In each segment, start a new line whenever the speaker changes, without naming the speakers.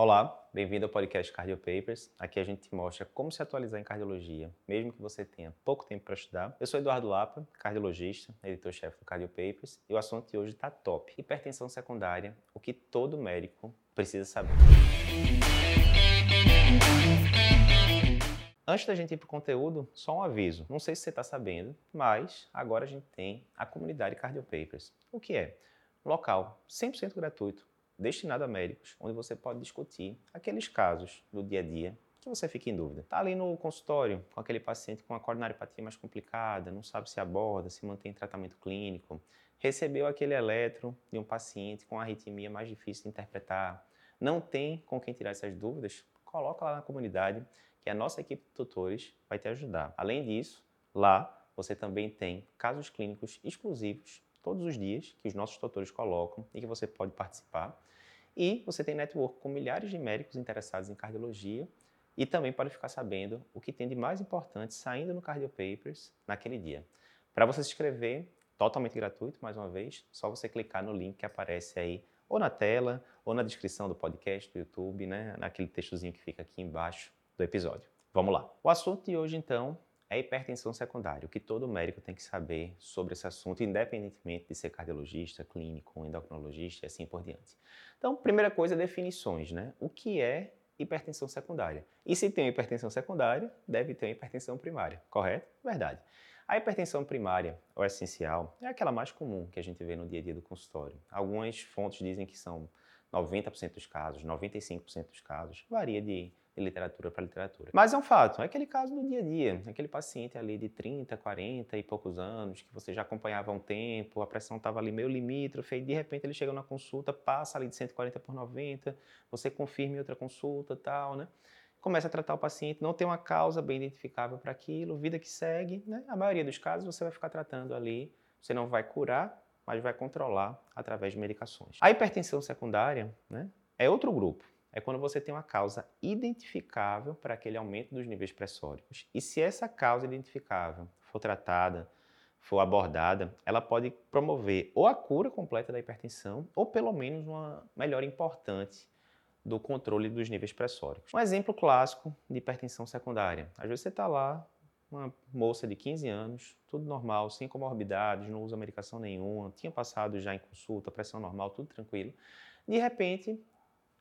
Olá, bem-vindo ao podcast Cardio Papers. Aqui a gente te mostra como se atualizar em cardiologia, mesmo que você tenha pouco tempo para estudar. Eu sou Eduardo Lapa, cardiologista, editor-chefe do Cardio Papers, e o assunto de hoje está top: hipertensão secundária, o que todo médico precisa saber. Antes da gente ir para o conteúdo, só um aviso. Não sei se você está sabendo, mas agora a gente tem a comunidade Cardio Papers. O que é? Local 100% gratuito destinado a médicos, onde você pode discutir aqueles casos do dia a dia que você fica em dúvida. Está ali no consultório com aquele paciente com uma coronariopatia mais complicada, não sabe se aborda, se mantém em tratamento clínico, recebeu aquele eletro de um paciente com arritmia mais difícil de interpretar, não tem com quem tirar essas dúvidas, coloca lá na comunidade que a nossa equipe de tutores vai te ajudar. Além disso, lá você também tem casos clínicos exclusivos todos os dias que os nossos tutores colocam e que você pode participar. E você tem network com milhares de médicos interessados em cardiologia e também pode ficar sabendo o que tem de mais importante saindo no Cardio Papers naquele dia. Para você se inscrever, totalmente gratuito, mais uma vez, só você clicar no link que aparece aí ou na tela ou na descrição do podcast do YouTube, né, naquele textozinho que fica aqui embaixo do episódio. Vamos lá. O assunto de hoje então é hipertensão secundária, o que todo médico tem que saber sobre esse assunto, independentemente de ser cardiologista, clínico, endocrinologista e assim por diante. Então, primeira coisa, definições, né? O que é hipertensão secundária? E se tem hipertensão secundária, deve ter hipertensão primária, correto? Verdade. A hipertensão primária ou essencial é aquela mais comum que a gente vê no dia a dia do consultório. Algumas fontes dizem que são 90% dos casos, 95% dos casos, varia de literatura para literatura. Mas é um fato, é aquele caso do dia a dia, aquele paciente ali de 30, 40 e poucos anos, que você já acompanhava há um tempo, a pressão estava ali meio limítrofe, e de repente ele chega na consulta, passa ali de 140 por 90, você confirma em outra consulta tal, né? Começa a tratar o paciente, não tem uma causa bem identificável para aquilo, vida que segue, né? A maioria dos casos você vai ficar tratando ali, você não vai curar, mas vai controlar através de medicações. A hipertensão secundária, né? É outro grupo é quando você tem uma causa identificável para aquele aumento dos níveis pressóricos. E se essa causa identificável for tratada, for abordada, ela pode promover ou a cura completa da hipertensão ou pelo menos uma melhora importante do controle dos níveis pressóricos. Um exemplo clássico de hipertensão secundária. Às vezes você está lá, uma moça de 15 anos, tudo normal, sem comorbidades, não usa medicação nenhuma, tinha passado já em consulta, pressão normal, tudo tranquilo. De repente,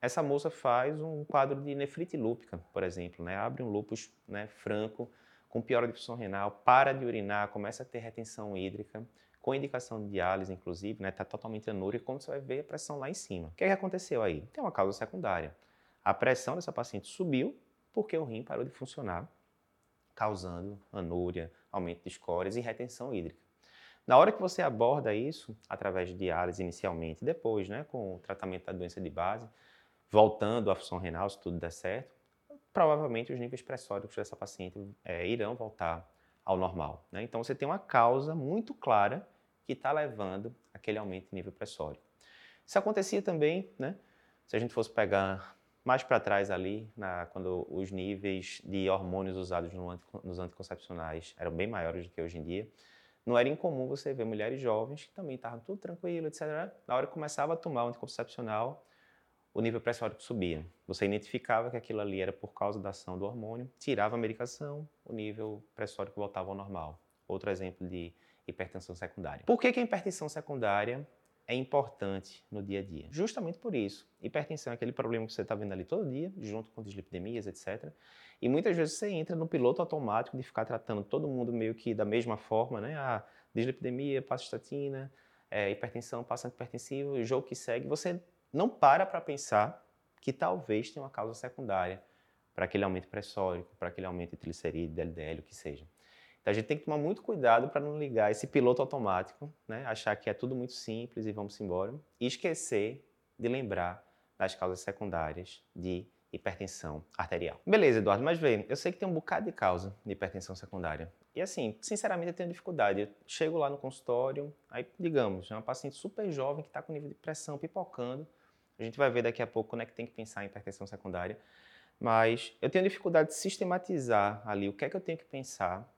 essa moça faz um quadro de nefrite lúpica, por exemplo, né? abre um lúpus né, franco, com piora de função renal, para de urinar, começa a ter retenção hídrica, com indicação de diálise, inclusive, está né? Tá totalmente anúrica, como você vai ver a pressão lá em cima. O que, é que aconteceu aí? Tem uma causa secundária. A pressão dessa paciente subiu porque o rim parou de funcionar, causando anúria, aumento de escórias e retenção hídrica. Na hora que você aborda isso, através de diálise inicialmente, depois, né, com o tratamento da doença de base, voltando à função renal, se tudo der certo, provavelmente os níveis pressóricos dessa paciente é, irão voltar ao normal. Né? Então você tem uma causa muito clara que está levando aquele aumento de nível pressórico. Isso acontecia também, né? se a gente fosse pegar mais para trás ali, na, quando os níveis de hormônios usados no, nos anticoncepcionais eram bem maiores do que hoje em dia, não era incomum você ver mulheres jovens que também estavam tudo tranquilo, etc. Na hora que começava a tomar o anticoncepcional, o nível pressórico subia. Você identificava que aquilo ali era por causa da ação do hormônio, tirava a medicação, o nível pressórico voltava ao normal. Outro exemplo de hipertensão secundária. Por que, que a hipertensão secundária é importante no dia a dia? Justamente por isso. Hipertensão é aquele problema que você está vendo ali todo dia, junto com dislipidemias, etc. E muitas vezes você entra no piloto automático de ficar tratando todo mundo meio que da mesma forma, né? A ah, dislipidemia, passa estatina, é, hipertensão, passa antipertensivo, jogo que segue. Você não para para pensar que talvez tenha uma causa secundária para aquele aumento pressórico, para aquele aumento de triglicerídeo, LDL, o que seja. Então a gente tem que tomar muito cuidado para não ligar esse piloto automático, né? achar que é tudo muito simples e vamos embora, e esquecer de lembrar das causas secundárias de hipertensão arterial. Beleza, Eduardo, mas vê, eu sei que tem um bocado de causa de hipertensão secundária. E assim, sinceramente, eu tenho dificuldade. Eu chego lá no consultório, aí, digamos, é uma paciente super jovem que está com nível de pressão pipocando, a gente vai ver daqui a pouco quando é que tem que pensar em hipertensão secundária. Mas eu tenho dificuldade de sistematizar ali o que é que eu tenho que pensar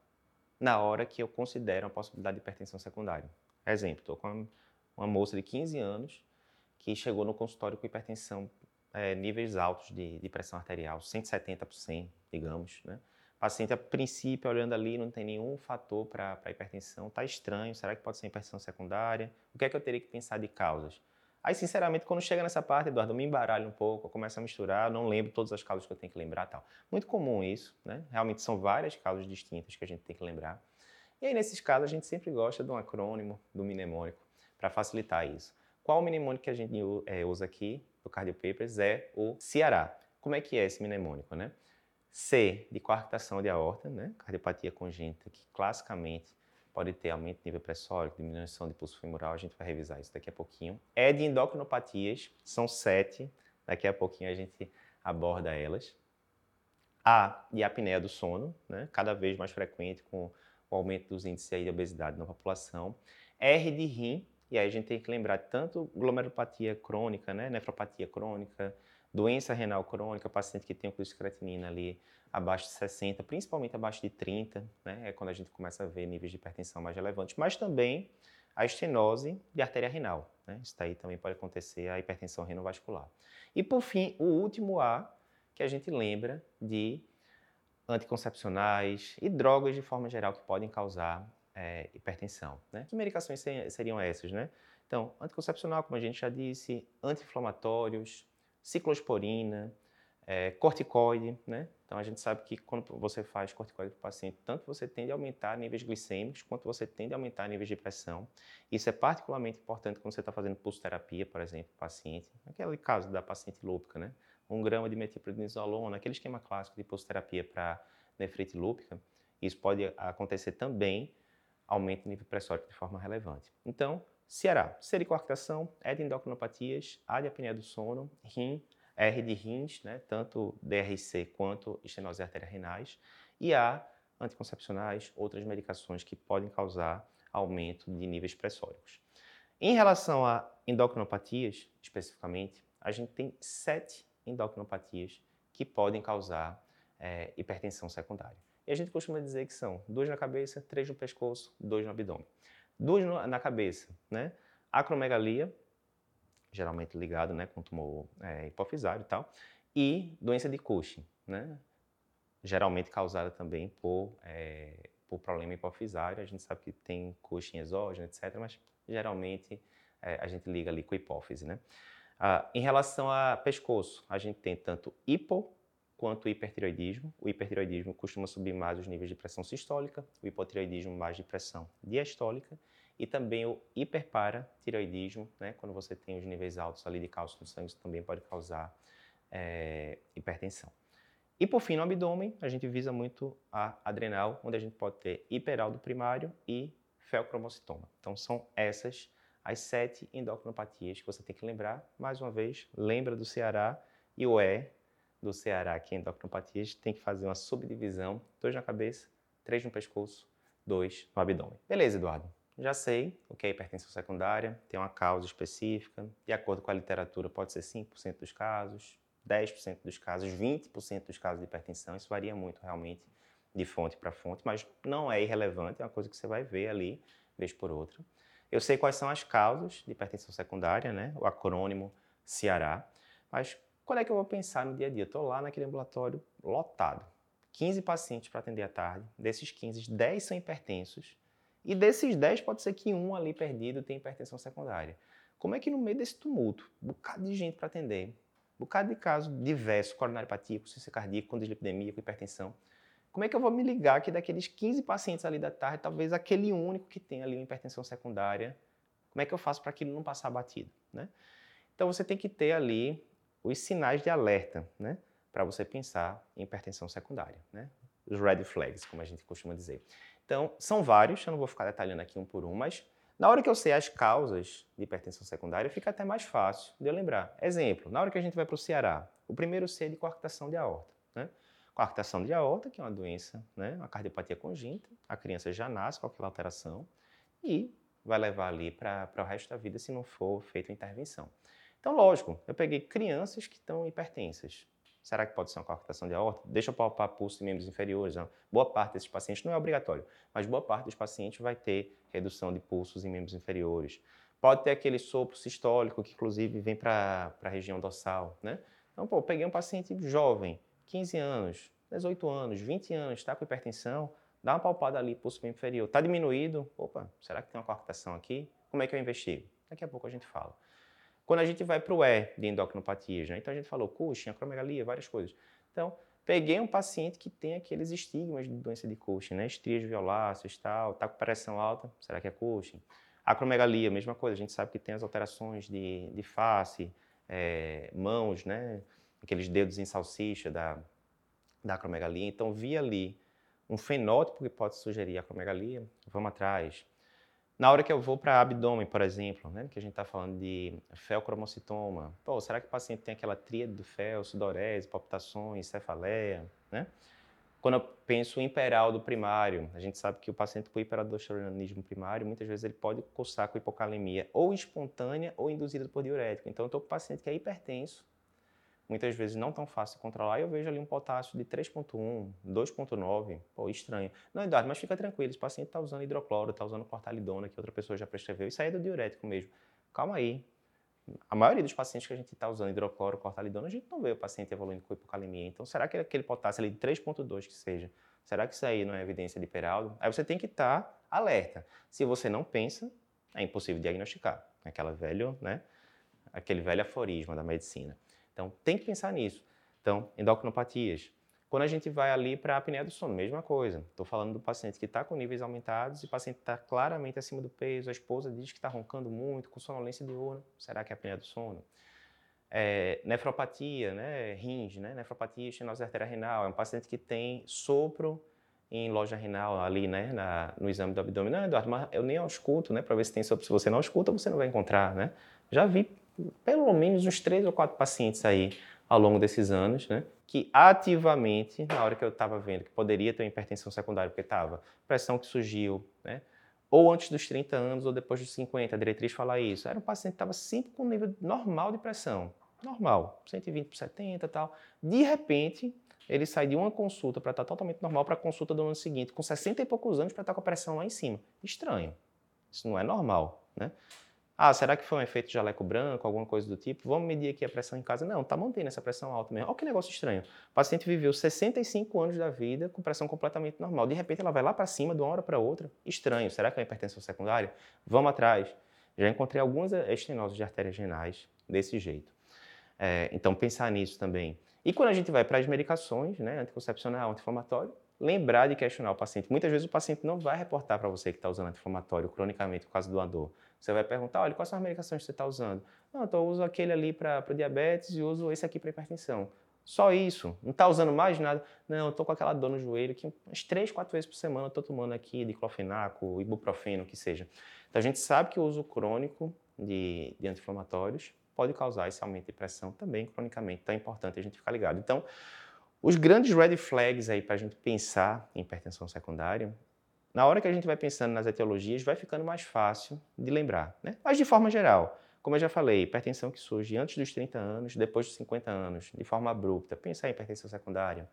na hora que eu considero a possibilidade de hipertensão secundária. Exemplo, estou com uma moça de 15 anos que chegou no consultório com hipertensão é, níveis altos de, de, pressão arterial, 170 por 100, digamos, né? Paciente, a princípio, olhando ali, não tem nenhum fator para hipertensão, está estranho, será que pode ser hipertensão secundária? O que é que eu teria que pensar de causas? Aí, sinceramente, quando chega nessa parte, Eduardo, eu me embaralho um pouco, eu começo a misturar, não lembro todas as causas que eu tenho que lembrar tal. Muito comum isso, né? Realmente são várias causas distintas que a gente tem que lembrar. E aí, nesses casos, a gente sempre gosta de um acrônimo, do mnemônico, para facilitar isso. Qual o mnemônico que a gente é, usa aqui do Cardio Papers é o Ceará. Como é que é esse mnemônico, né? C, de coarctação de aorta, né? Cardiopatia congênita, que classicamente pode ter aumento de nível pressórico, diminuição de pulso femoral, a gente vai revisar isso daqui a pouquinho. É de endocrinopatias, são sete, daqui a pouquinho a gente aborda elas. A, de apneia do sono, né? cada vez mais frequente com o aumento dos índices de obesidade na população. R de rim, e aí a gente tem que lembrar tanto glomerulopatia crônica, né? nefropatia crônica, doença renal crônica, paciente que tem o creatinina ali abaixo de 60, principalmente abaixo de 30, né? É quando a gente começa a ver níveis de hipertensão mais relevantes, mas também a estenose de artéria renal, né? Isso daí também pode acontecer a hipertensão renovascular. E por fim, o último A, que a gente lembra de anticoncepcionais e drogas de forma geral que podem causar é, hipertensão. Né? Que medicações seriam essas? Né? Então, anticoncepcional, como a gente já disse, anti-inflamatórios, ciclosporina, é, corticoide, né? Então a gente sabe que quando você faz corticoide para o paciente, tanto você tende a aumentar níveis glicêmicos, quanto você tende a aumentar níveis de pressão. Isso é particularmente importante quando você está fazendo pulsoterapia, por exemplo, paciente. Aquele caso da paciente lúpica, né? Um grama de metiprednisolona, aquele esquema clássico de pulsoterapia para nefrite lúpica, isso pode acontecer também, aumento o nível pressórico de forma relevante. Então, Ceará, sericoarctação, endocrinopatias, apneia do sono, rim, R de rins, né, tanto DRC quanto estenose artéria renais, e A, anticoncepcionais, outras medicações que podem causar aumento de níveis pressóricos. Em relação a endocrinopatias, especificamente, a gente tem sete endocrinopatias que podem causar é, hipertensão secundária. E a gente costuma dizer que são duas na cabeça, três no pescoço, dois no abdômen. Duas na cabeça, né? Acromegalia, geralmente ligado né, com tumor é, hipofisário e tal, e doença de Cushing, né? Geralmente causada também por, é, por problema hipofisário. A gente sabe que tem Cushing exógeno, etc., mas geralmente é, a gente liga ali com hipófise, né? Ah, em relação a pescoço, a gente tem tanto hipo quanto o hipertiroidismo. O hipertiroidismo costuma subir mais os níveis de pressão sistólica, o hipotiroidismo mais de pressão diastólica e também o hiperparatiroidismo, né, quando você tem os níveis altos ali de cálcio no sangue, isso também pode causar é, hipertensão. E por fim, no abdômen, a gente visa muito a adrenal, onde a gente pode ter hiperaldo primário e feocromocitoma. Então são essas as sete endocrinopatias que você tem que lembrar. Mais uma vez, lembra do Ceará e o E do Ceará aqui em endocrinopatias, tem que fazer uma subdivisão, dois na cabeça, três no pescoço, dois no abdômen. Beleza, Eduardo. Já sei o que é hipertensão secundária, tem uma causa específica, de acordo com a literatura pode ser 5% dos casos, 10% dos casos, 20% dos casos de hipertensão, isso varia muito realmente de fonte para fonte, mas não é irrelevante, é uma coisa que você vai ver ali, vez por outra. Eu sei quais são as causas de hipertensão secundária, né? o acrônimo Ceará, mas qual é que eu vou pensar no dia a dia? Estou lá naquele ambulatório lotado, 15 pacientes para atender à tarde, desses 15, 10 são hipertensos, e desses 10 pode ser que um ali perdido tenha hipertensão secundária. Como é que no meio desse tumulto, um bocado de gente para atender, um bocado de casos diversos, coronariopatia, ciência cardíaca, com dislipidemia, com hipertensão, como é que eu vou me ligar que daqueles 15 pacientes ali da tarde, talvez aquele único que tem ali uma hipertensão secundária, como é que eu faço para aquilo não passar batido, né? Então você tem que ter ali os sinais de alerta, né? Para você pensar em hipertensão secundária, né? Os red flags, como a gente costuma dizer. Então, são vários, eu não vou ficar detalhando aqui um por um, mas na hora que eu sei as causas de hipertensão secundária, fica até mais fácil de eu lembrar. Exemplo, na hora que a gente vai para o Ceará, o primeiro C é de coarctação de aorta. Né? Coarctação de aorta, que é uma doença, né? uma cardiopatia congênita, a criança já nasce com aquela alteração e vai levar ali para o resto da vida se não for feita intervenção. Então, lógico, eu peguei crianças que estão hipertensas. Será que pode ser uma coarctação de aorta? Deixa eu palpar pulso em membros inferiores. Não. Boa parte desses pacientes, não é obrigatório, mas boa parte dos pacientes vai ter redução de pulsos em membros inferiores. Pode ter aquele sopro sistólico que, inclusive, vem para a região dorsal, né? Então, pô, peguei um paciente jovem, 15 anos, 18 anos, 20 anos, está com hipertensão, dá uma palpada ali, pulso inferior, está diminuído, opa, será que tem uma coarctação aqui? Como é que eu investigo? Daqui a pouco a gente fala. Quando a gente vai para o E de endocrinopatias, né? então a gente falou Cushing, acromegalia, várias coisas. Então, peguei um paciente que tem aqueles estigmas de doença de Cushing, né? estrias violáceas, tal, está com pressão alta, será que é Cushing? Acromegalia, mesma coisa, a gente sabe que tem as alterações de, de face, é, mãos, né? aqueles dedos em salsicha da, da acromegalia. Então, vi ali um fenótipo que pode sugerir acromegalia, vamos atrás. Na hora que eu vou para abdômen, por exemplo, né, que a gente está falando de felcromocitoma, pô, será que o paciente tem aquela tríade do fel, sudorese, palpitações, cefaleia, né? Quando eu penso em hiperaldo primário, a gente sabe que o paciente com hiperaldosteronismo primário, muitas vezes ele pode cursar com hipocalemia ou espontânea ou induzida por diurético. Então, eu estou com um paciente que é hipertenso, muitas vezes não tão fácil de controlar, e eu vejo ali um potássio de 3.1, 2.9, pô, estranho. Não, Eduardo, mas fica tranquilo, esse paciente está usando hidrocloro, está usando cortalidona, que outra pessoa já prescreveu, isso aí é do diurético mesmo. Calma aí. A maioria dos pacientes que a gente está usando hidrocloro, cortalidona, a gente não vê o paciente evoluindo com hipocalemia. Então, será que aquele potássio ali de 3.2 que seja, será que isso aí não é evidência de hiperaldo? Aí você tem que estar tá alerta. Se você não pensa, é impossível diagnosticar. Aquela velho, né? Aquele velho aforismo da medicina. Então, tem que pensar nisso. Então, endocrinopatias. Quando a gente vai ali para a apneia do sono, mesma coisa. Estou falando do paciente que está com níveis aumentados e o paciente está claramente acima do peso, a esposa diz que está roncando muito, com sonolência diurna. Será que é apneia do sono? É, nefropatia, né, rins, né, nefropatia, estenose arterial renal, é um paciente que tem sopro em loja renal ali, né, na, no exame do abdômen. Não, Eduardo, mas eu nem ausculto, né, para ver se tem sopro. Se você não ausculta, você não vai encontrar, né. Já vi pelo menos uns três ou quatro pacientes aí ao longo desses anos, né? Que ativamente, na hora que eu estava vendo que poderia ter uma hipertensão secundária, porque estava pressão que surgiu, né? Ou antes dos 30 anos ou depois dos 50, a diretriz fala isso. Era um paciente que estava sempre com um nível normal de pressão, normal, 120 por 70 e tal. De repente, ele sai de uma consulta para estar totalmente normal para a consulta do ano seguinte, com 60 e poucos anos para estar com a pressão lá em cima. Estranho. Isso não é normal, né? Ah, será que foi um efeito jaleco branco, alguma coisa do tipo? Vamos medir aqui a pressão em casa. Não, está mantendo essa pressão alta mesmo. Olha que negócio estranho. O paciente viveu 65 anos da vida com pressão completamente normal. De repente ela vai lá para cima de uma hora para outra. Estranho. Será que é uma hipertensão secundária? Vamos atrás. Já encontrei algumas estenoses de artérias renais desse jeito. É, então pensar nisso também. E quando a gente vai para as medicações, né, anticoncepcional, anti-inflamatório, lembrar de questionar o paciente. Muitas vezes o paciente não vai reportar para você que está usando anti-inflamatório cronicamente por causa do dor. Você vai perguntar, olha, quais são as medicações que você está usando? Não, então eu uso aquele ali para diabetes e uso esse aqui para hipertensão. Só isso. Não está usando mais nada? Não, eu estou com aquela dor no joelho que umas três, quatro vezes por semana eu tomando aqui diclofenaco, ibuprofeno, o que seja. Então a gente sabe que o uso crônico de, de anti-inflamatórios pode causar esse aumento de pressão também cronicamente. Então é importante a gente ficar ligado. Então, os grandes red flags aí para a gente pensar em hipertensão secundária na hora que a gente vai pensando nas etiologias, vai ficando mais fácil de lembrar. Né? Mas de forma geral, como eu já falei, hipertensão que surge antes dos 30 anos, depois dos 50 anos, de forma abrupta, pensar em hipertensão secundária.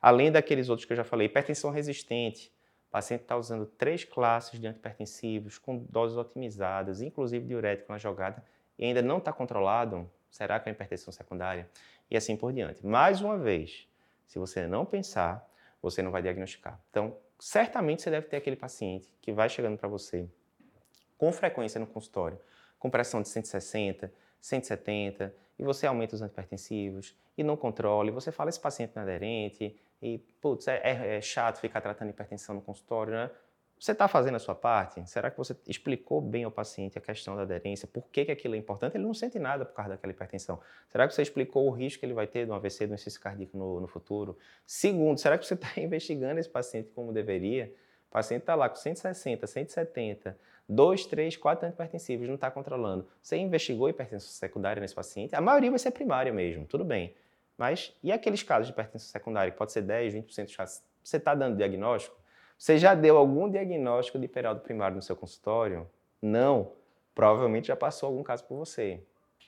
Além daqueles outros que eu já falei, hipertensão resistente, o paciente está usando três classes de antipertensivos com doses otimizadas, inclusive diurético na jogada, e ainda não está controlado, será que é hipertensão secundária? E assim por diante. Mais uma vez, se você não pensar, você não vai diagnosticar. Então, certamente você deve ter aquele paciente que vai chegando para você com frequência no consultório, com pressão de 160, 170, e você aumenta os antipertensivos e não controla, e você fala esse paciente não é aderente, e putz, é, é, é chato ficar tratando hipertensão no consultório, né? Você está fazendo a sua parte? Será que você explicou bem ao paciente a questão da aderência? Por que, que aquilo é importante? Ele não sente nada por causa daquela hipertensão. Será que você explicou o risco que ele vai ter de um AVC, de um insuficiência cardíaco no, no futuro? Segundo, será que você está investigando esse paciente como deveria? O paciente está lá com 160, 170, 2, 3, 4 antipertensivos, não está controlando. Você investigou hipertensão secundária nesse paciente? A maioria vai ser primária mesmo, tudo bem. Mas e aqueles casos de hipertensão secundária, que pode ser 10, 20% dos casos? Você está dando diagnóstico? Você já deu algum diagnóstico de hiperaldo primário no seu consultório? Não. Provavelmente já passou algum caso por você.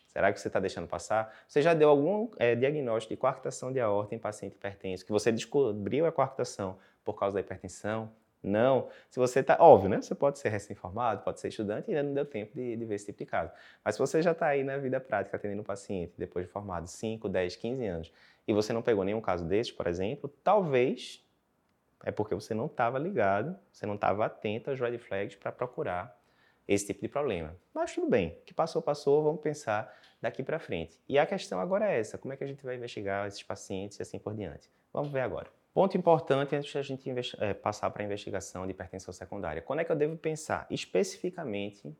Será que você está deixando passar? Você já deu algum é, diagnóstico de coarctação de aorta em paciente hipertenso, que você descobriu a coarctação por causa da hipertensão? Não. Se você está, óbvio, né? Você pode ser recém-formado, pode ser estudante e ainda não deu tempo de, de ver esse tipo de caso. Mas se você já está aí na vida prática atendendo um paciente depois de formado 5, 10, 15 anos e você não pegou nenhum caso desses, por exemplo, talvez é porque você não estava ligado, você não estava atento às red flags para procurar esse tipo de problema. Mas tudo bem, que passou, passou, vamos pensar daqui para frente. E a questão agora é essa, como é que a gente vai investigar esses pacientes e assim por diante? Vamos ver agora. Ponto importante antes de a gente é, passar para a investigação de hipertensão secundária. Quando é que eu devo pensar especificamente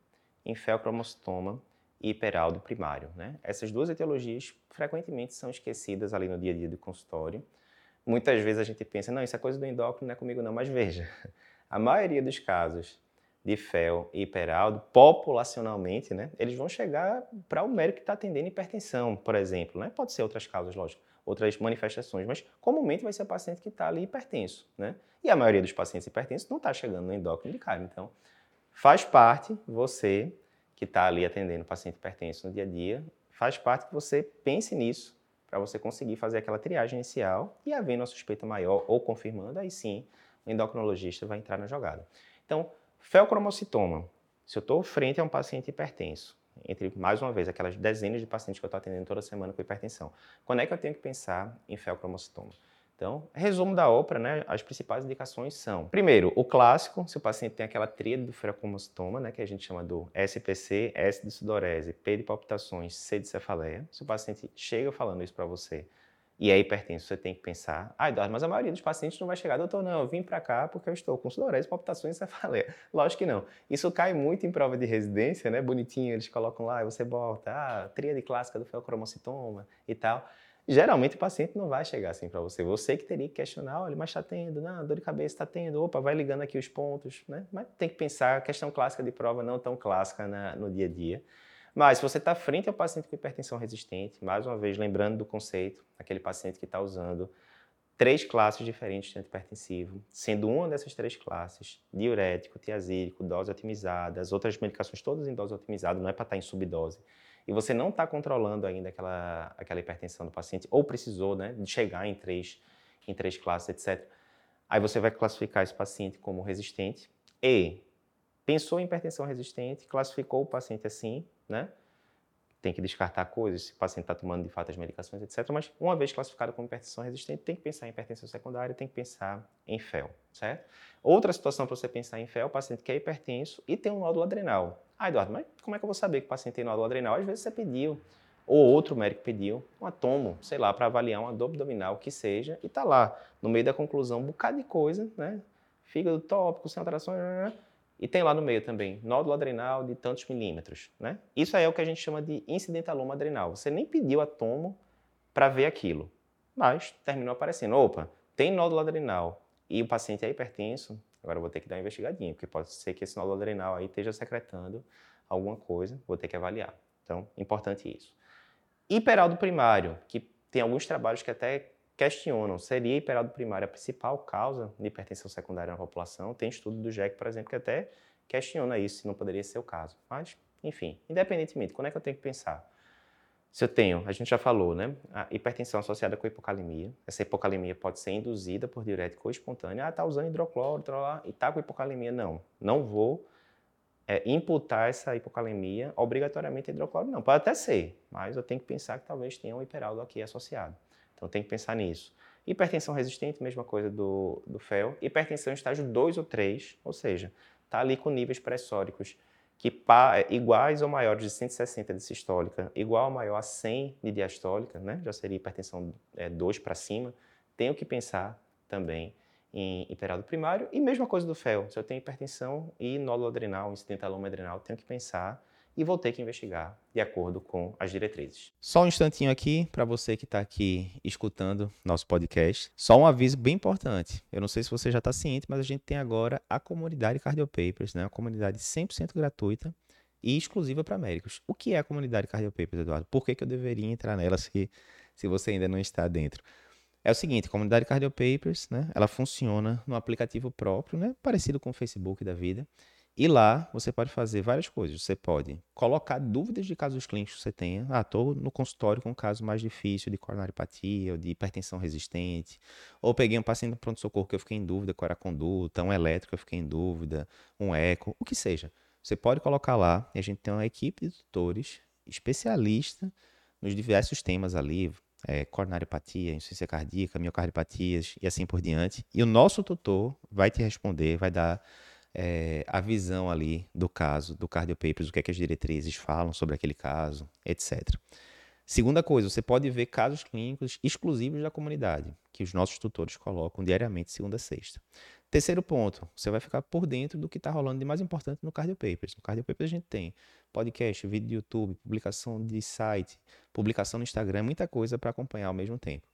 em feocromostoma e hiperaldo primário? Né? Essas duas etiologias frequentemente são esquecidas ali no dia a dia do consultório. Muitas vezes a gente pensa, não, isso é coisa do endócrino, não é comigo não, mas veja, a maioria dos casos de fel e hiperaldo, populacionalmente, né, eles vão chegar para o médico que está atendendo hipertensão, por exemplo. Né? Pode ser outras causas, lógico outras manifestações, mas comumente vai ser o paciente que está ali hipertenso, né? E a maioria dos pacientes hipertensos não está chegando no endócrino de carne. Então, faz parte você que está ali atendendo paciente hipertenso no dia a dia, faz parte que você pense nisso para você conseguir fazer aquela triagem inicial e havendo uma suspeita maior ou confirmando, aí sim o endocrinologista vai entrar na jogada. Então, felcromocitoma. Se eu estou frente a um paciente hipertenso, entre, mais uma vez, aquelas dezenas de pacientes que eu estou atendendo toda semana com hipertensão. Quando é que eu tenho que pensar em feocromocitoma? Então, resumo da ópera, né? As principais indicações são: primeiro, o clássico, se o paciente tem aquela tríade do feocromocitoma, né, que a gente chama do SPC, S de sudorese, P de palpitações, C de cefaleia. Se o paciente chega falando isso para você, e é hipertenso, você tem que pensar, ah, Eduardo, mas a maioria dos pacientes não vai chegar, doutor, não, eu vim para cá porque eu estou com sudorese, palpitações e cefaleia. Lógico que não. Isso cai muito em prova de residência, né? Bonitinho, eles colocam lá e você bota, ah, tríade clássica do feocromocitoma e tal. Geralmente o paciente não vai chegar assim para você. Você que teria que questionar, olha, mas está tendo, não, dor de cabeça está tendo, opa, vai ligando aqui os pontos, né? Mas tem que pensar, questão clássica de prova não tão clássica na, no dia a dia. Mas se você está frente ao paciente com hipertensão resistente, mais uma vez lembrando do conceito, aquele paciente que está usando três classes diferentes de antipertensivo, sendo uma dessas três classes diurético, tiazídico, dose otimizada, as outras medicações todas em dose otimizada, não é para estar tá em subdose, e você não está controlando ainda aquela, aquela hipertensão do paciente, ou precisou né, de chegar em três, em três classes, etc., aí você vai classificar esse paciente como resistente e pensou em hipertensão resistente, classificou o paciente assim, né? Tem que descartar coisas, se o paciente está tomando de fato as medicações, etc. Mas uma vez classificado como hipertensão resistente, tem que pensar em hipertensão secundária, tem que pensar em FEL, certo? Outra situação para você pensar em FEL, o paciente que é hipertenso e tem um nódulo adrenal. Ah, Eduardo, mas como é que eu vou saber que o paciente tem nódulo adrenal? Às vezes você pediu, ou outro médico pediu, um atomo, sei lá, para avaliar uma dor abdominal, que seja, e está lá, no meio da conclusão, um bocado de coisa, né? Fígado tópico, sem alterações, e tem lá no meio também, nódulo adrenal de tantos milímetros. Né? Isso aí é o que a gente chama de incidentaloma adrenal. Você nem pediu a tomo para ver aquilo, mas terminou aparecendo. Opa, tem nódulo adrenal e o paciente é hipertenso, agora vou ter que dar uma investigadinha, porque pode ser que esse nódulo adrenal aí esteja secretando alguma coisa, vou ter que avaliar. Então, importante isso. Hiperaldo primário, que tem alguns trabalhos que até questionam, seria hiperaldo primário a principal causa de hipertensão secundária na população? Tem estudo do GEC, por exemplo, que até questiona isso, se não poderia ser o caso. Mas, enfim, independentemente, quando é que eu tenho que pensar? Se eu tenho, a gente já falou, né? A hipertensão associada com hipocalemia. Essa hipocalemia pode ser induzida por diurético ou espontânea. Ah, tá usando hidrocloro e tá com hipocalemia. Não, não vou é, imputar essa hipocalemia obrigatoriamente a hidrocloro, não. Pode até ser, mas eu tenho que pensar que talvez tenha um hiperaldo aqui associado. Então tem que pensar nisso. Hipertensão resistente, mesma coisa do, do FEL. Hipertensão estágio 2 ou 3, ou seja, está ali com níveis pressóricos que é, iguais ou maiores de 160 de sistólica, igual ou maior a 100 de diastólica, né? já seria hipertensão é, 2 para cima, tenho que pensar também em hiperado primário. E mesma coisa do FEL, se eu tenho hipertensão e nódulo adrenal, incidentaloma adrenal, tenho que pensar e vou ter que investigar de acordo com as diretrizes. Só um instantinho aqui para você que está aqui escutando nosso podcast. Só um aviso bem importante. Eu não sei se você já está ciente, mas a gente tem agora a comunidade Cardiopapers, né? uma comunidade 100% gratuita e exclusiva para médicos. O que é a comunidade Cardiopapers, Eduardo? Por que, que eu deveria entrar nela se, se você ainda não está dentro? É o seguinte, a comunidade Cardiopapers, né? Ela funciona no aplicativo próprio, né? Parecido com o Facebook da vida E lá você pode fazer várias coisas. Você pode colocar dúvidas de casos clínicos que você tenha. Ah, estou no consultório com um caso mais difícil de coronariopatia ou de hipertensão resistente. Ou peguei um paciente no pronto-socorro que eu fiquei em dúvida qual era a conduta, um elétrico eu fiquei em dúvida, um eco, o que seja. Você pode colocar lá e a gente tem uma equipe de tutores especialista nos diversos temas ali, é, coronariopatia, insuficiência cardíaca, miocardiopatias e assim por diante. E o nosso tutor vai te responder, vai dar é, a visão ali do caso, do cardiopapers, o que é que as diretrizes falam sobre aquele caso, etc. Segunda coisa, você pode ver casos clínicos exclusivos da comunidade, que os nossos tutores colocam diariamente, segunda a sexta. Terceiro ponto, você vai ficar por dentro do que está rolando de mais importante no Cardiopapers. No Cardiopapers a gente tem podcast, vídeo de YouTube, publicação de site, publicação no Instagram, muita coisa para acompanhar ao mesmo tempo.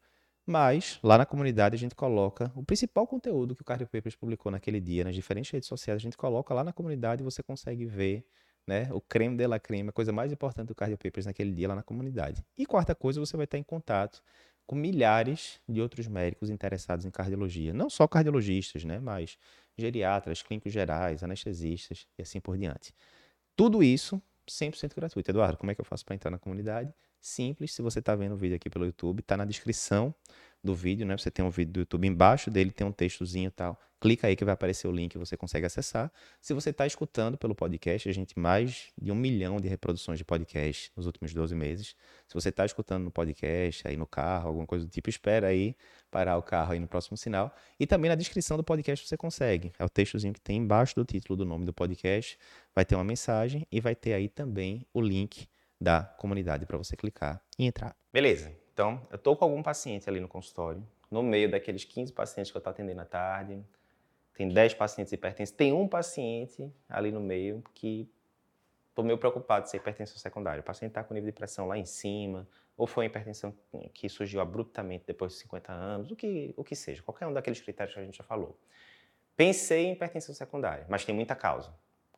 Mas lá na comunidade a gente coloca o principal conteúdo que o Cardio Papers publicou naquele dia nas diferentes redes sociais, a gente coloca lá na comunidade e você consegue ver né, o creme de la creme, a coisa mais importante do Cardio Papers naquele dia lá na comunidade. E quarta coisa, você vai estar em contato com milhares de outros médicos interessados em cardiologia, não só cardiologistas, né, mas geriatras, clínicos gerais, anestesistas e assim por diante. Tudo isso 100% gratuito. Eduardo, como é que eu faço para entrar na comunidade? Simples. Se você está vendo o vídeo aqui pelo YouTube, está na descrição do vídeo, né? Você tem um vídeo do YouTube embaixo dele, tem um textozinho e tal. Clica aí que vai aparecer o link você consegue acessar. Se você está escutando pelo podcast, a gente mais de um milhão de reproduções de podcast nos últimos 12 meses. Se você está escutando no podcast, aí no carro, alguma coisa do tipo, espera aí parar o carro aí no próximo sinal. E também na descrição do podcast você consegue. É o textozinho que tem embaixo do título do nome do podcast. Vai ter uma mensagem e vai ter aí também o link da comunidade para você clicar e entrar. Beleza. Então, eu estou com algum paciente ali no consultório, no meio daqueles 15 pacientes que eu estou atendendo à tarde, tem 10 pacientes hipertensos, tem um paciente ali no meio que estou meio preocupado de ser hipertensão secundária. O paciente está com nível de pressão lá em cima, ou foi uma hipertensão que surgiu abruptamente depois de 50 anos, o que, o que seja, qualquer um daqueles critérios que a gente já falou. Pensei em hipertensão secundária, mas tem muita causa.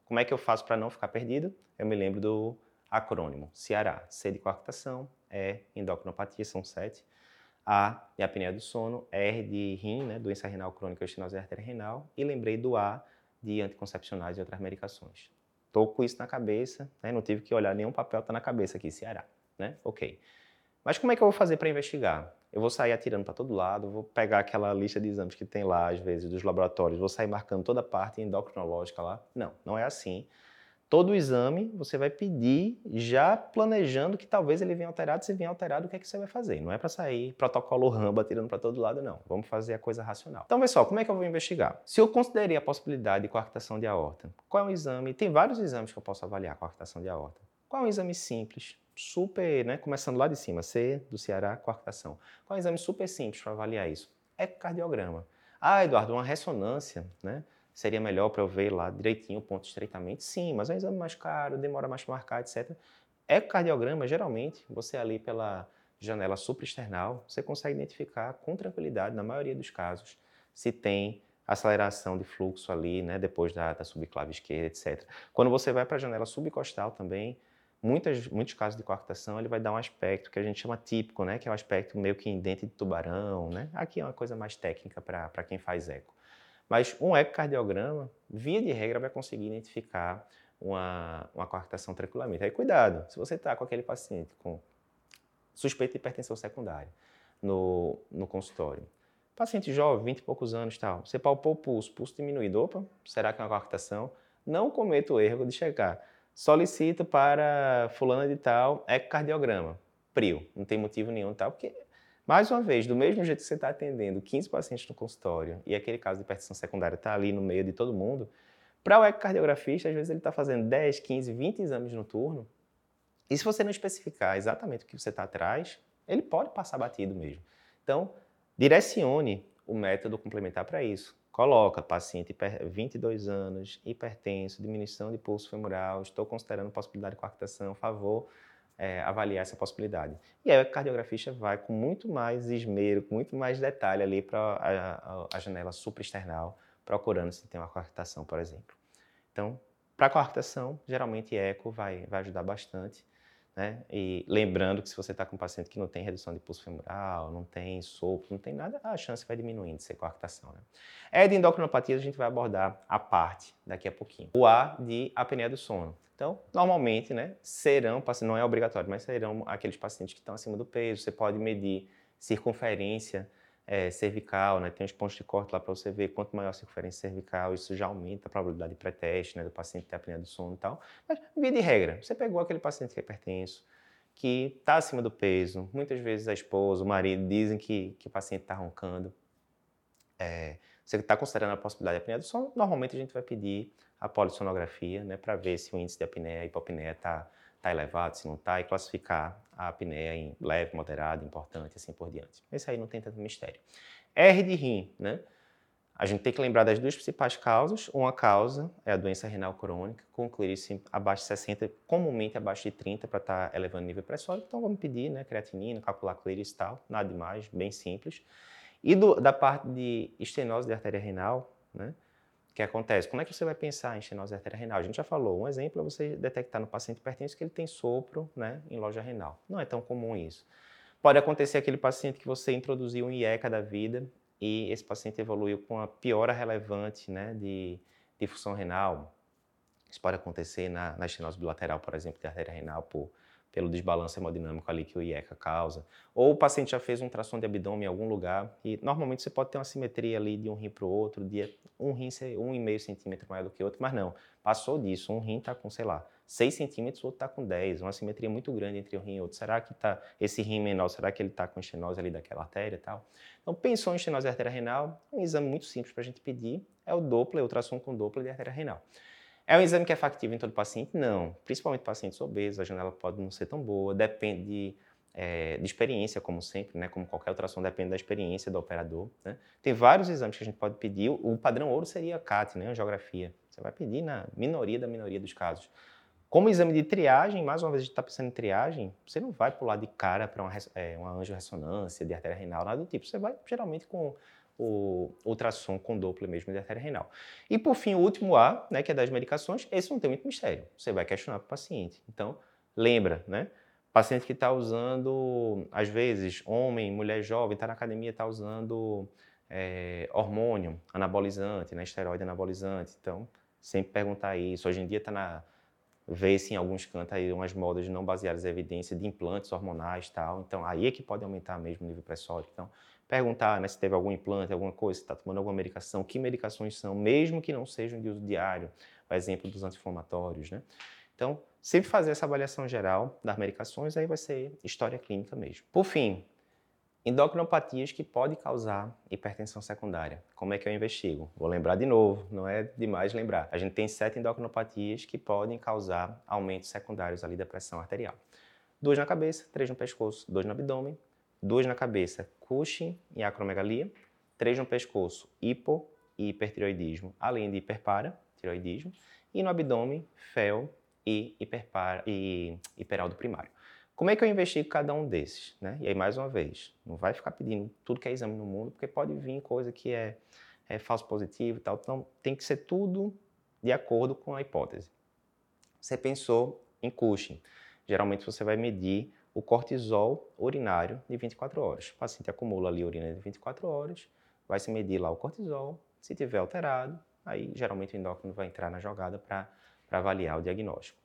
Como é que eu faço para não ficar perdido? Eu me lembro do acrônimo Ceará, C de coarctação, E endocrinopatia, são sete, A de apneia do sono, R de rim, né, doença renal crônica, estenose artéria renal, e lembrei do A de anticoncepcionais e outras medicações. Estou com isso na cabeça, né, não tive que olhar nenhum papel, está na cabeça aqui, Ceará, né? Ok. Mas como é que eu vou fazer para investigar? Eu vou sair atirando para todo lado, vou pegar aquela lista de exames que tem lá, às vezes, dos laboratórios, vou sair marcando toda a parte endocrinológica lá. Não, não é assim todo o exame você vai pedir já planejando que talvez ele venha alterado. Se vier alterado, o que é que você vai fazer? Não é para sair protocolo ramba tirando para todo lado, não. Vamos fazer a coisa racional. Então, pessoal, como é que eu vou investigar? Se eu considerei a possibilidade de coarctação de aorta, qual é o exame? Tem vários exames que eu posso avaliar a coarctação de aorta. Qual é um exame simples, super, né? Começando lá de cima, C do Ceará, coarctação. Qual é um exame super simples para avaliar isso? Ecocardiograma. Ah, Eduardo, uma ressonância, né? Seria melhor para eu ver lá direitinho o ponto de estreitamento? Sim, mas é um exame mais caro, demora mais para marcar, etc. Ecocardiograma, geralmente, você ali pela janela supraesternal, você consegue identificar com tranquilidade, na maioria dos casos, se tem aceleração de fluxo ali, né, depois da, da subclave esquerda, etc. Quando você vai para a janela subcostal também, muitas, muitos casos de coarctação, ele vai dar um aspecto que a gente chama típico, né, que é um aspecto meio que em dente de tubarão, né? Aqui é uma coisa mais técnica para quem faz eco. Mas um ecocardiograma, via de regra, vai conseguir identificar uma, uma coarctação tranquilamente. Aí cuidado, se você está com aquele paciente com suspeita de hipertensão secundária no, no consultório, paciente jovem, 20 e poucos anos tal, você palpou o pulso, pulso diminuído, opa, será que é uma coarctação? Não cometa o erro de chegar. Solicito para fulana de tal ecocardiograma, prio, não tem motivo nenhum tal, porque mais uma vez, do mesmo jeito que você está atendendo 15 pacientes no consultório e aquele caso de hipertensão secundária está ali no meio de todo mundo, para o ecocardiografista, às vezes ele está fazendo 10, 15, 20 exames no turno, e se você não especificar exatamente o que você está atrás, ele pode passar batido mesmo. Então, direcione o método complementar para isso. Coloca paciente 22 anos, hipertenso, diminuição de pulso femoral, estou considerando possibilidade de coarctação, favor é, avaliar essa possibilidade. E aí o cardiografista vai com muito mais esmero, com muito mais detalhe ali para a, a, a, janela supraesternal, procurando se tem uma coarctação, por exemplo. Então, para coarctação, geralmente eco vai, vai ajudar bastante. Né? E lembrando que se você está com um paciente que não tem redução de pulso femoral, não tem sopro, não tem nada, a chance vai diminuindo de ser coarctação. Né? É de endocrinopatia, a gente vai abordar a parte daqui a pouquinho. O A de apneia do sono. Então, normalmente, né, serão, não é obrigatório, mas serão aqueles pacientes que estão acima do peso. Você pode medir circunferência é, cervical, né? Tem os pontos de corte lá para você ver quanto maior a circunferência cervical, isso já aumenta a probabilidade de pré-teste, né? Do paciente ter apneia do sono e tal. Mas, via de regra, você pegou aquele paciente que é hipertenso, que está acima do peso, muitas vezes a esposa, o marido dizem que, que o paciente está roncando. É, você está considerando a possibilidade de apneia do sono, normalmente a gente vai pedir a polissonografia, né? Para ver se o índice de apneia e hipopneia está está elevado, se não está, e classificar a apneia em leve, moderada, importante, assim por diante. Esse aí não tem tanto mistério. R de rim, né? A gente tem que lembrar das duas principais causas. Uma causa é a doença renal crônica, com clírice abaixo de 60, comumente abaixo de 30 para estar tá elevando o nível pressórico. Então vamos pedir né, creatinina, calcular clírice e tal, nada demais, bem simples. E do, da parte de estenose de artéria renal, né? Que acontece? Como é que você vai pensar em estenose arterial renal? A gente já falou, um exemplo é você detectar no paciente hipertenso que ele tem sopro né, em loja renal. Não é tão comum isso. Pode acontecer aquele paciente que você introduziu um IECA da vida e esse paciente evoluiu com uma piora relevante né, de, de função renal. Isso pode acontecer na, na estenose bilateral, por exemplo, de artéria renal por pelo desbalanço hemodinâmico ali que o IECA causa. Ou o paciente já fez um tração de abdômen em algum lugar e normalmente você pode ter uma simetria ali de um rim para o outro, de um rim ser um e meio centímetro maior do que o outro, mas não, passou disso, um rim está com, sei lá, 6 centímetros, o outro está com 10, uma simetria muito grande entre um rim e outro. Será que tá, esse rim menor, será que ele está com estenose ali daquela artéria e tal? Então, pensou em estenose artéria renal, um exame muito simples para a gente pedir é o Doppler, ultrassom com Doppler de artéria renal. É um exame que é factível em todo paciente? Não. Principalmente pacientes obesos, a janela pode não ser tão boa, depende de, é, de experiência, como sempre, né? como qualquer ultrassom, depende da experiência do operador. Né? Tem vários exames que a gente pode pedir. O padrão ouro seria a CAT, né? angiografia. Você vai pedir na minoria da minoria dos casos. Como exame de triagem, mais uma vez a gente está pensando em triagem, você não vai pular de cara para uma, é, uma angiorressonância de artéria renal, nada do tipo. Você vai geralmente com o ultrassom com Doppler mesmo de artéria renal. E por fim, o último A, né, que é das medicações, esse não tem muito mistério. Você vai questionar para o paciente. Então, lembra, né? Paciente que está usando, às vezes, homem, mulher jovem, está na academia, está usando é, hormônio anabolizante, né, esteroide anabolizante. Então, sempre perguntar isso. Hoje em dia está na vê-se em alguns cantos aí umas modas não baseadas em evidência de implantes hormonais tal. Então, aí é que pode aumentar mesmo o nível pressórico. Então, perguntar né, se teve algum implante, alguma coisa, se está tomando alguma medicação, que medicações são, mesmo que não sejam de uso diário, por exemplo, dos anti-inflamatórios, né? Então, sempre fazer essa avaliação geral das medicações, aí vai ser história clínica mesmo. Por fim, endocrinopatias que podem causar hipertensão secundária. Como é que eu investigo? Vou lembrar de novo, não é demais lembrar. A gente tem sete endocrinopatias que podem causar aumentos secundários ali da pressão arterial. Duas na cabeça, três no pescoço, dois no abdômen, duas na cabeça, Cushing e acromegalia, três no pescoço, hipo e hipertiroidismo, além de hiperparatiroidismo, e no abdômen, fel e, hiperpara, e hiperaldo primário. Como é que eu investigo cada um desses? Né? E aí, mais uma vez, não vai ficar pedindo tudo que é exame no mundo, porque pode vir coisa que é, é falso positivo e tal. Então, tem que ser tudo de acordo com a hipótese. Você pensou em Cushing. Geralmente, você vai medir o cortisol urinário de 24 horas. O paciente acumula ali urina de 24 horas, vai se medir lá o cortisol. Se tiver alterado, aí geralmente o endócrino vai entrar na jogada para avaliar o diagnóstico.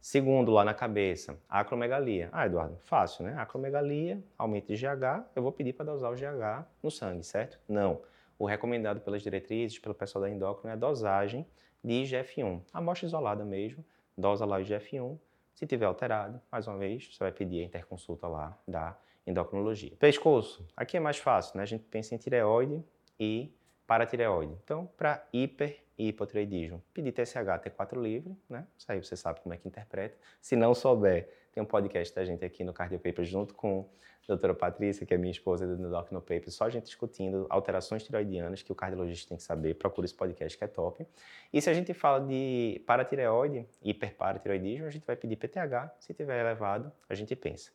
Segundo, lá na cabeça, acromegalia. Ah, Eduardo, fácil, né? Acromegalia, aumento de GH, eu vou pedir para dosar o GH no sangue, certo? Não. O recomendado pelas diretrizes, pelo pessoal da endócrino, é a dosagem de IGF-1. Amostra isolada mesmo, dosa lá o IGF-1, se tiver alterado, mais uma vez, você vai pedir a interconsulta lá da endocrinologia. Pescoço, aqui é mais fácil, né? A gente pensa em tireoide e paratireoide. Então, para hiper e hipotireoidismo, pedir TSH T4 livre, né? Isso aí você sabe como é que interpreta. Se não souber, tem um podcast da gente aqui no Cardio Paper junto com a doutora Patrícia, que é minha esposa do Doc no Paper, só a gente discutindo alterações tireoidianas que o cardiologista tem que saber. Procura esse podcast que é top. E se a gente fala de paratireoide, hiperparatireoidismo, a gente vai pedir PTH. Se tiver elevado, a gente pensa.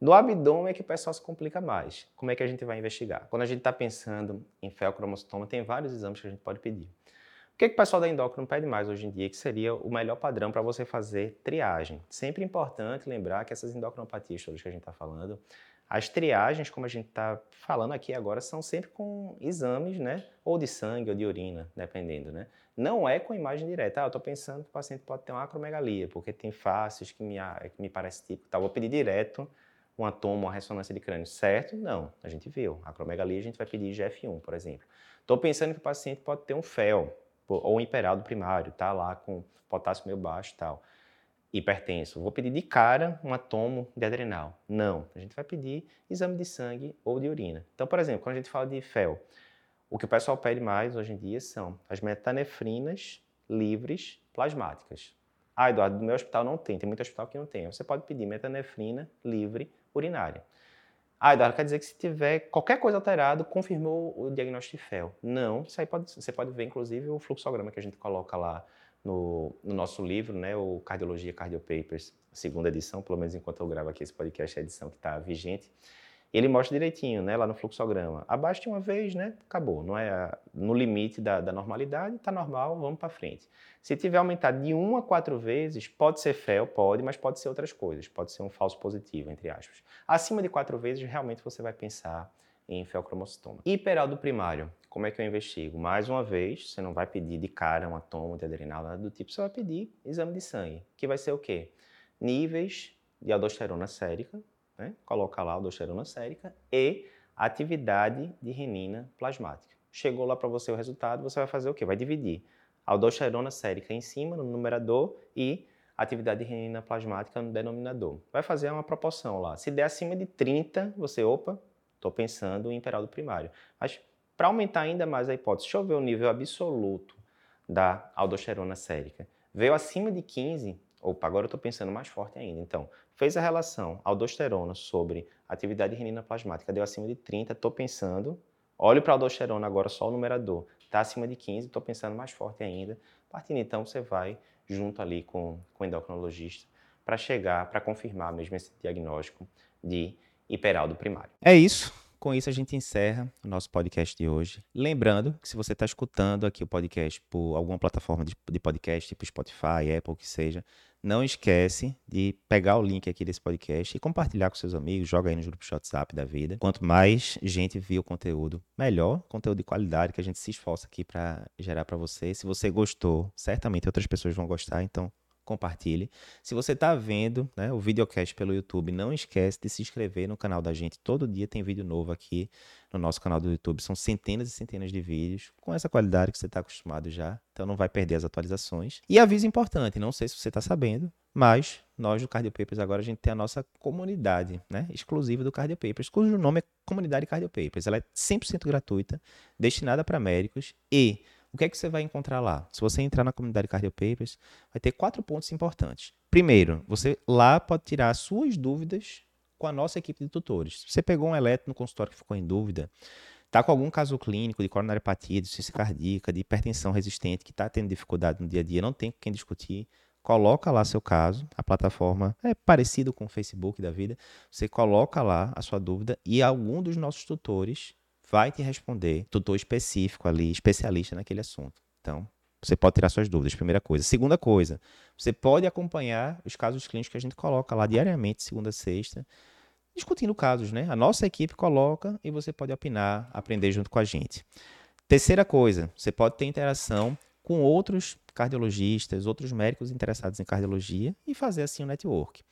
No abdômen é que o pessoal se complica mais. Como é que a gente vai investigar? Quando a gente está pensando em feocromostoma, tem vários exames que a gente pode pedir. que, que o pessoal da endócrino pede mais hoje em dia, que seria o melhor padrão para você fazer triagem? Sempre importante lembrar que essas endocrinopatias todas que a gente está falando, as triagens, como a gente está falando aqui agora, são sempre com exames, né? Ou de sangue ou de urina, dependendo, né? Não é com imagem direta. Ah, eu estou pensando que o paciente pode ter uma acromegalia, porque tem faces que me, que me parece típico. Tá, vou pedir direto um tomo, uma ressonância de crânio, certo? Não, a gente viu. Acromegalia a gente vai pedir GF1, por exemplo. Estou pensando que o paciente pode ter um FEL, ou um hiperaldo primário, tá lá com potássio meio baixo e tal. Hipertenso. Vou pedir de cara um atomo de adrenal. Não. A gente vai pedir exame de sangue ou de urina. Então, por exemplo, quando a gente fala de FEL, o que o pessoal pede mais hoje em dia são as metanefrinas livres plasmáticas. Ah, Eduardo, do meu hospital não tem, tem muito hospital que não tem. Você pode pedir metanefrina livre urinária. Ah, Eduardo, quer dizer que se tiver qualquer coisa alterada, confirmou o diagnóstico de FEL. Não, isso aí pode, você pode ver, inclusive, o fluxograma que a gente coloca lá no, no nosso livro, né, o Cardiologia Cardio Papers, segunda edição, pelo menos enquanto eu gravo aqui esse podcast, é a edição que está vigente. Ele mostra direitinho, né, lá no fluxograma. Abaixo de uma vez, né, acabou. Não é no limite da, da normalidade, está normal, vamos para frente. Se tiver aumentado de uma a quatro vezes, pode ser fel, pode, mas pode ser outras coisas. Pode ser um falso positivo, entre aspas. Acima de quatro vezes, realmente você vai pensar em felcromocitoma. Hiperaldo primário, como é que eu investigo? Mais uma vez, você não vai pedir de cara um atomo de adrenal, nada do tipo, você vai pedir exame de sangue, que vai ser o quê? Níveis de aldosterona sérica, né? coloca lá a aldosterona sérica e atividade de renina plasmática. Chegou lá para você o resultado, você vai fazer o quê? Vai dividir a aldosterona sérica em cima, no numerador, e atividade de renina plasmática no denominador. Vai fazer uma proporção lá. Se der acima de 30, você, opa, estou pensando em imperaldo primário. Mas para aumentar ainda mais a hipótese, deixa eu ver o nível absoluto da aldosterona sérica. Veio acima de 15, opa, agora eu estou pensando mais forte ainda. Então, fez a relação aldosterona sobre atividade renina plasmática, deu acima de 30, estou pensando, olho para a aldosterona agora só o numerador, está acima de 15, estou pensando mais forte ainda. Partindo então, você vai junto ali com, com o endocrinologista para chegar, para confirmar mesmo esse diagnóstico de hiperaldo primário. É isso. Com isso, a gente encerra o nosso podcast de hoje. Lembrando que se você está escutando aqui o podcast por alguma plataforma de, de podcast, tipo Spotify, Apple, que seja, não esquece de pegar o link aqui desse podcast e compartilhar com seus amigos, joga aí nos grupos WhatsApp da vida. Quanto mais gente viu o conteúdo, melhor, conteúdo de qualidade que a gente se esforça aqui para gerar para você. Se você gostou, certamente outras pessoas vão gostar, então compartilhe. Se você está vendo né, o videocast pelo YouTube, não esquece de se inscrever no canal da gente. Todo dia tem vídeo novo aqui no nosso canal do YouTube. São centenas e centenas de vídeos com essa qualidade que você está acostumado já. Então não vai perder as atualizações. E aviso importante, não sei se você está sabendo, mas nós do Cardio Papers agora a gente tem a nossa comunidade né, exclusiva do Cardio Papers, cujo nome é Comunidade Cardio Papers. Ela é 100% gratuita, destinada para médicos e o que é que você vai encontrar lá? Se você entrar na comunidade Cardio Papers, vai ter quatro pontos importantes. Primeiro, você lá pode tirar suas dúvidas com a nossa equipe de tutores. Se você pegou um eletro no consultório que ficou em dúvida, está com algum caso clínico de coronariopatia, de ciência cardíaca, de hipertensão resistente, que está tendo dificuldade no dia a dia, não tem com quem discutir, coloca lá seu caso, a plataforma é parecido com o Facebook da vida, você coloca lá a sua dúvida e algum dos nossos tutores vai te responder, tutor específico ali, especialista naquele assunto. Então, você pode tirar suas dúvidas, primeira coisa. Segunda coisa, você pode acompanhar os casos clínicos que a gente coloca lá diariamente, segunda a sexta, discutindo casos, né? A nossa equipe coloca e você pode opinar, aprender junto com a gente. Terceira coisa, você pode ter interação com outros cardiologistas, outros médicos interessados em cardiologia e fazer assim um network.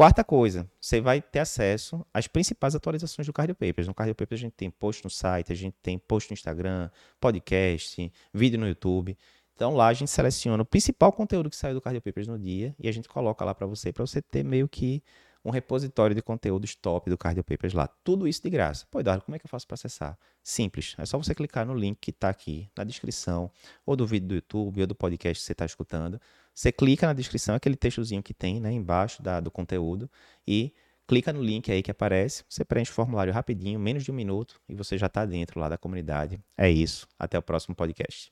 Quarta coisa, você vai ter acesso às principais atualizações do Cardio Papers. No Cardio Papers a gente tem post no site, a gente tem post no Instagram, podcast, vídeo no YouTube. Então lá a gente seleciona o principal conteúdo que saiu do Cardio Papers no dia e a gente coloca lá para você, para você ter meio que um repositório de conteúdos top do Cardio Papers lá. Tudo isso de graça. Pô, Eduardo, como é que eu faço para acessar? Simples. É só você clicar no link que está aqui na descrição, ou do vídeo do YouTube, ou do podcast que você está escutando. Você clica na descrição, aquele textozinho que tem né, embaixo da, do conteúdo, e clica no link aí que aparece. Você preenche o formulário rapidinho, menos de um minuto, e você já está dentro lá da comunidade. É isso. Até o próximo podcast.